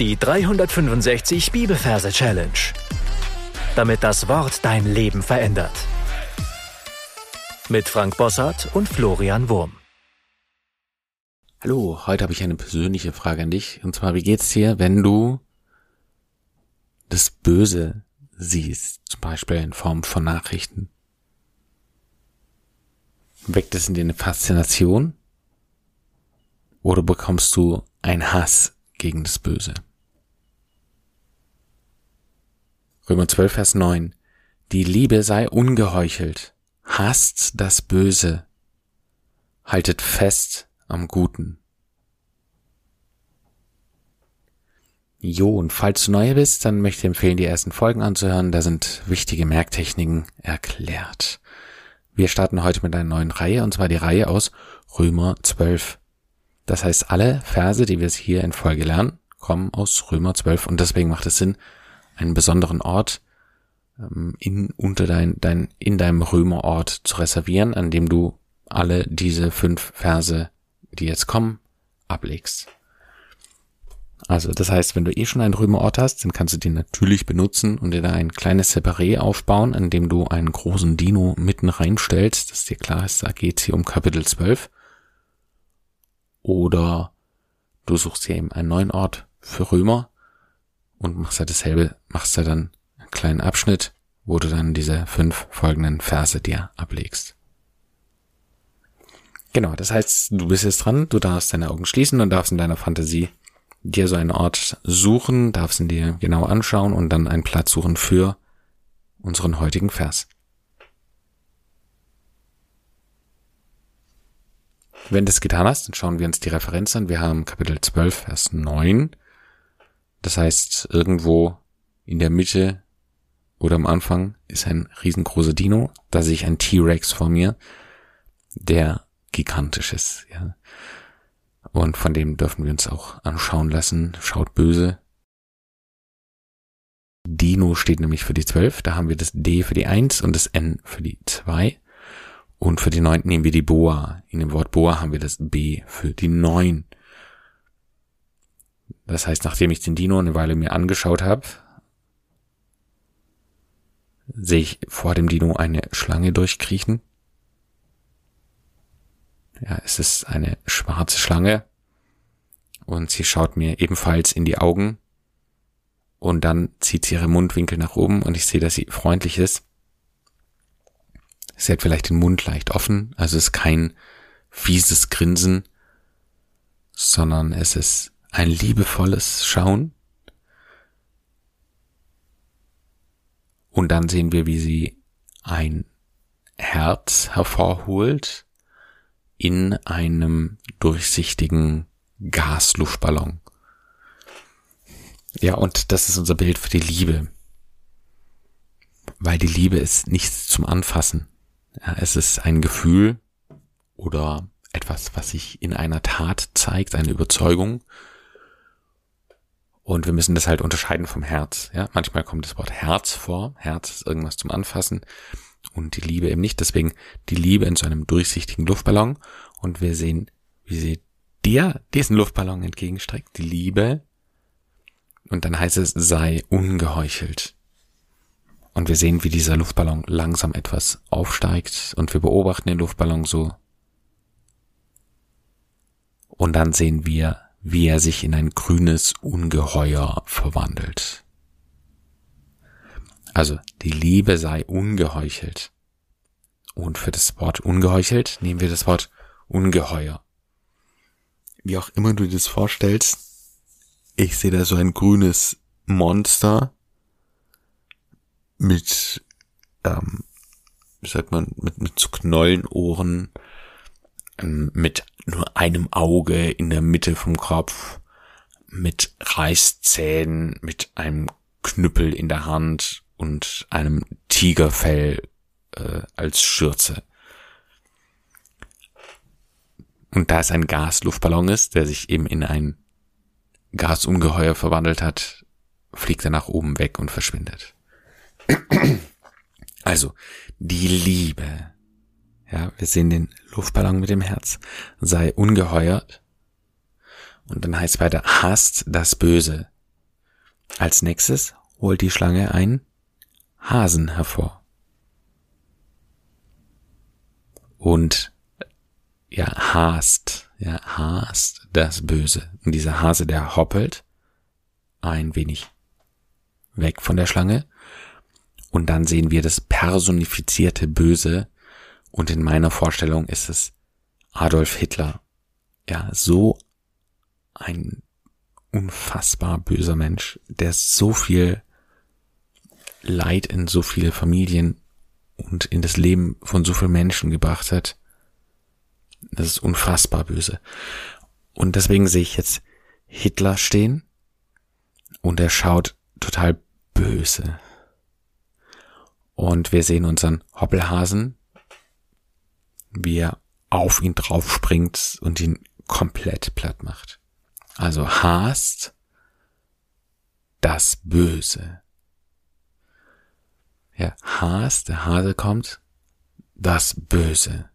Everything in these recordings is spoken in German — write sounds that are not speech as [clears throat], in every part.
Die 365 Bibelverse Challenge. Damit das Wort dein Leben verändert. Mit Frank Bossart und Florian Wurm. Hallo, heute habe ich eine persönliche Frage an dich. Und zwar, wie geht's dir, wenn du das Böse siehst, zum Beispiel in Form von Nachrichten? Weckt es in dir eine Faszination? Oder bekommst du einen Hass gegen das Böse? Römer 12, Vers 9. Die Liebe sei ungeheuchelt, hasst das Böse, haltet fest am Guten. Jo, und falls du neu bist, dann möchte ich empfehlen, die ersten Folgen anzuhören. Da sind wichtige Merktechniken erklärt. Wir starten heute mit einer neuen Reihe, und zwar die Reihe aus Römer 12. Das heißt, alle Verse, die wir hier in Folge lernen, kommen aus Römer 12 und deswegen macht es Sinn, einen besonderen Ort ähm, in, unter dein, dein, in deinem Römerort zu reservieren, an dem du alle diese fünf Verse, die jetzt kommen, ablegst. Also das heißt, wenn du eh schon einen Römerort hast, dann kannst du den natürlich benutzen und dir da ein kleines Separé aufbauen, an dem du einen großen Dino mitten reinstellst, dass dir klar ist, da geht's hier um Kapitel 12. Oder du suchst dir eben einen neuen Ort für Römer und machst halt dasselbe, machst da dann einen kleinen Abschnitt, wo du dann diese fünf folgenden Verse dir ablegst. Genau, das heißt, du bist jetzt dran, du darfst deine Augen schließen und darfst in deiner Fantasie dir so einen Ort suchen, darfst ihn dir genau anschauen und dann einen Platz suchen für unseren heutigen Vers. Wenn du das getan hast, dann schauen wir uns die Referenz an. Wir haben Kapitel 12, Vers 9. Das heißt, irgendwo in der Mitte oder am Anfang ist ein riesengroßer Dino. Da sehe ich einen T-Rex vor mir, der gigantisch ist. Ja. Und von dem dürfen wir uns auch anschauen lassen. Schaut böse. Dino steht nämlich für die 12. Da haben wir das D für die 1 und das N für die 2. Und für die 9 nehmen wir die Boa. In dem Wort Boa haben wir das B für die 9. Das heißt, nachdem ich den Dino eine Weile mir angeschaut habe, sehe ich vor dem Dino eine Schlange durchkriechen. Ja, es ist eine schwarze Schlange und sie schaut mir ebenfalls in die Augen und dann zieht sie ihre Mundwinkel nach oben und ich sehe, dass sie freundlich ist. Sie hat vielleicht den Mund leicht offen, also es ist kein fieses Grinsen, sondern es ist ein liebevolles Schauen. Und dann sehen wir, wie sie ein Herz hervorholt in einem durchsichtigen Gasluftballon. Ja, und das ist unser Bild für die Liebe. Weil die Liebe ist nichts zum Anfassen. Ja, es ist ein Gefühl oder etwas, was sich in einer Tat zeigt, eine Überzeugung. Und wir müssen das halt unterscheiden vom Herz. Ja, manchmal kommt das Wort Herz vor. Herz ist irgendwas zum Anfassen und die Liebe eben nicht. Deswegen die Liebe in so einem durchsichtigen Luftballon und wir sehen, wie sie dir diesen Luftballon entgegenstreckt, die Liebe. Und dann heißt es, sei ungeheuchelt. Und wir sehen, wie dieser Luftballon langsam etwas aufsteigt und wir beobachten den Luftballon so. Und dann sehen wir, wie er sich in ein grünes Ungeheuer verwandelt. Also die Liebe sei ungeheuchelt. Und für das Wort ungeheuchelt nehmen wir das Wort ungeheuer. Wie auch immer du dir das vorstellst, ich sehe da so ein grünes Monster mit, ähm, wie sagt man, mit, mit so Knollenohren, ähm, mit nur einem Auge in der Mitte vom Kopf, mit Reißzähnen, mit einem Knüppel in der Hand und einem Tigerfell äh, als Schürze. Und da es ein Gasluftballon ist, der sich eben in ein Gasungeheuer verwandelt hat, fliegt er nach oben weg und verschwindet. [clears throat] Also, die Liebe. Ja, wir sehen den Luftballon mit dem Herz. Sei ungeheuert. Und dann heißt weiter, hasst das Böse. Als nächstes holt die Schlange einen Hasen hervor. Und ja, hast, ja, hast das Böse. Und dieser Hase, der hoppelt ein wenig weg von der Schlange. Und dann sehen wir das personifizierte Böse. Und in meiner Vorstellung ist es Adolf Hitler. Ja, so ein unfassbar böser Mensch, der so viel Leid in so viele Familien und in das Leben von so vielen Menschen gebracht hat. Das ist unfassbar böse. Und deswegen sehe ich jetzt Hitler stehen und er schaut total böse. Und wir sehen unseren Hoppelhasen, wie er auf ihn drauf springt und ihn komplett platt macht. Also hast das Böse. Ja, Has, der Hase kommt, das Böse.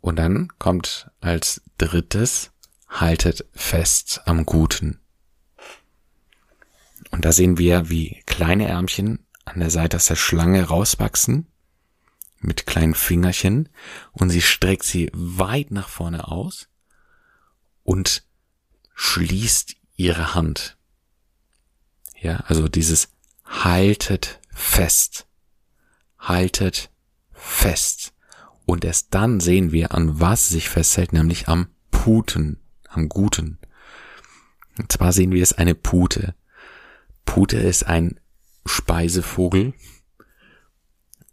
Und dann kommt als drittes, haltet fest am Guten. Und da sehen wir, wie kleine Ärmchen an der Seite aus der Schlange rauswachsen, mit kleinen Fingerchen, und sie streckt sie weit nach vorne aus und schließt ihre Hand. Ja, also dieses haltet fest. Haltet fest. Und erst dann sehen wir, an was sich festhält, nämlich am Puten, am Guten. Und zwar sehen wir es eine Pute. Pute ist ein Speisevogel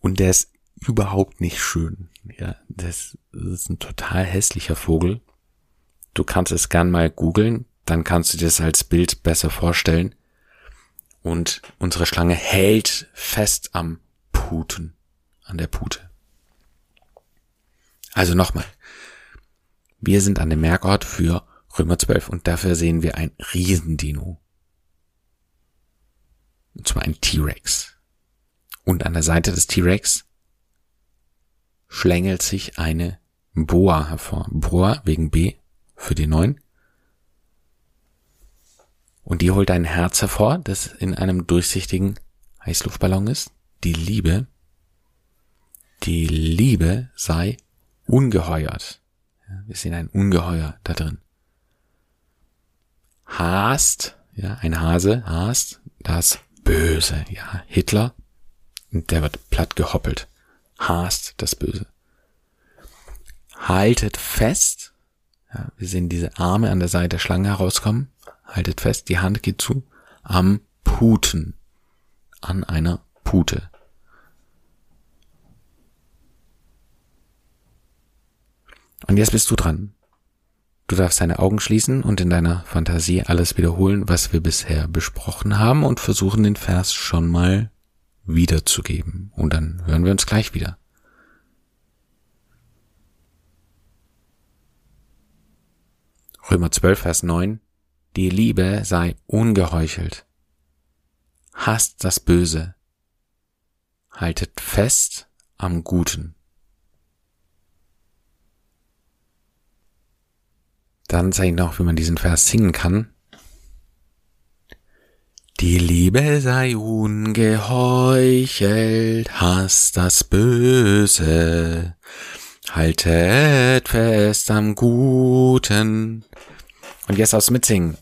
und der ist überhaupt nicht schön. Ja, das, ist ein total hässlicher Vogel. Du kannst es gern mal googeln, dann kannst du dir das als Bild besser vorstellen. Und unsere Schlange hält fest am Puten, an der Pute. Also nochmal. Wir sind an dem Merkort für Römer 12 und dafür sehen wir ein Riesendino. Und zwar ein T-Rex. Und an der Seite des T-Rex schlängelt sich eine Boa hervor. Boa wegen B für die neun. Und die holt ein Herz hervor, das in einem durchsichtigen Heißluftballon ist. Die Liebe, die Liebe sei ungeheuert. wir sehen ein Ungeheuer da drin. Hast, ja, ein Hase, hast das Böse, ja, Hitler, der wird platt gehoppelt. Hast das Böse. Haltet fest, ja, wir sehen diese Arme an der Seite der Schlange herauskommen haltet fest, die Hand geht zu, am Puten, an einer Pute. Und jetzt bist du dran. Du darfst deine Augen schließen und in deiner Fantasie alles wiederholen, was wir bisher besprochen haben und versuchen den Vers schon mal wiederzugeben. Und dann hören wir uns gleich wieder. Römer 12, Vers 9. Die Liebe sei ungeheuchelt. Hasst das Böse. Haltet fest am Guten. Dann zeige ich noch, wie man diesen Vers singen kann. Die Liebe sei ungeheuchelt, hasst das Böse, haltet fest am Guten, und jetzt aus Mitsingen.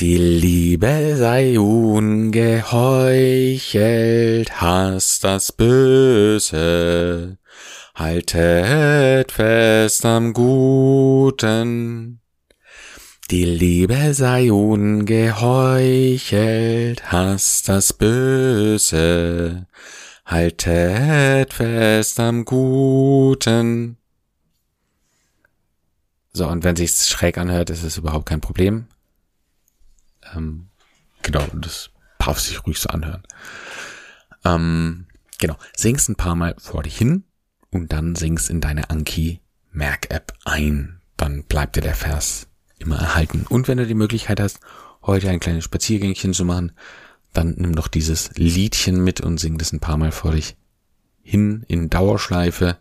Die Liebe sei ungeheuchelt, hasst das Böse, haltet fest am Guten. Die Liebe sei ungeheuchelt, hasst das Böse, haltet fest am Guten. So, und wenn sich's schräg anhört, ist es überhaupt kein Problem. Ähm, genau, das darf sich ruhig so anhören. Ähm, genau, sing's ein paar Mal vor dich hin und dann sing's in deine Anki Merk App ein. Dann bleibt dir der Vers immer erhalten. Und wenn du die Möglichkeit hast, heute ein kleines Spaziergängchen zu machen, dann nimm doch dieses Liedchen mit und sing das ein paar Mal vor dich hin in Dauerschleife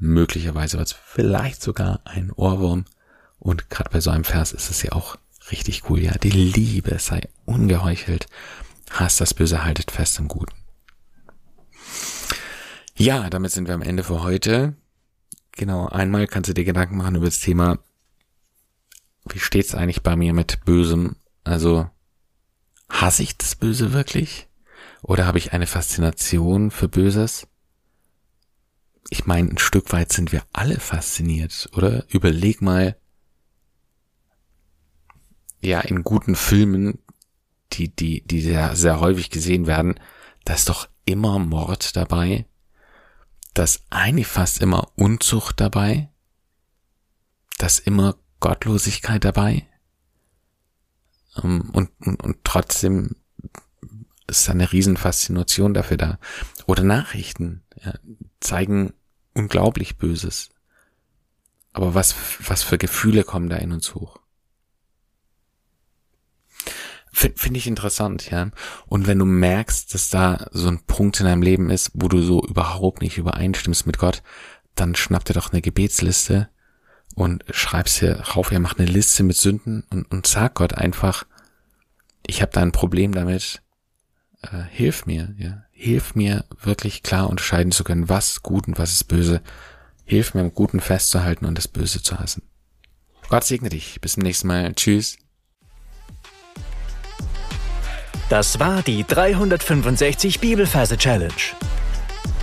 möglicherweise was vielleicht sogar ein Ohrwurm. Und gerade bei so einem Vers ist es ja auch richtig cool, ja. Die Liebe sei ungeheuchelt. Hass das Böse haltet fest im Guten. Ja, damit sind wir am Ende für heute. Genau, einmal kannst du dir Gedanken machen über das Thema, wie steht's eigentlich bei mir mit Bösem? Also, hasse ich das Böse wirklich? Oder habe ich eine Faszination für Böses? Ich meine, ein Stück weit sind wir alle fasziniert, oder? Überleg mal, ja, in guten Filmen, die, die, die sehr, sehr häufig gesehen werden, da ist doch immer Mord dabei. Da ist eigentlich fast immer Unzucht dabei. Da ist immer Gottlosigkeit dabei. Ähm, und, und, und trotzdem ist da eine Riesenfaszination dafür da. Oder Nachrichten ja, zeigen unglaublich Böses. Aber was, was für Gefühle kommen da in uns hoch? Finde ich interessant, ja. Und wenn du merkst, dass da so ein Punkt in deinem Leben ist, wo du so überhaupt nicht übereinstimmst mit Gott, dann schnapp dir doch eine Gebetsliste und schreib's hier rauf, ja, mach eine Liste mit Sünden und, und sag Gott einfach, ich habe da ein Problem damit, äh, hilf mir, ja. Hilf mir wirklich klar unterscheiden zu können, was gut und was ist böse. Hilf mir, im Guten festzuhalten und das Böse zu hassen. Gott segne dich. Bis zum nächsten Mal. Tschüss. Das war die 365 Bibelferse Challenge.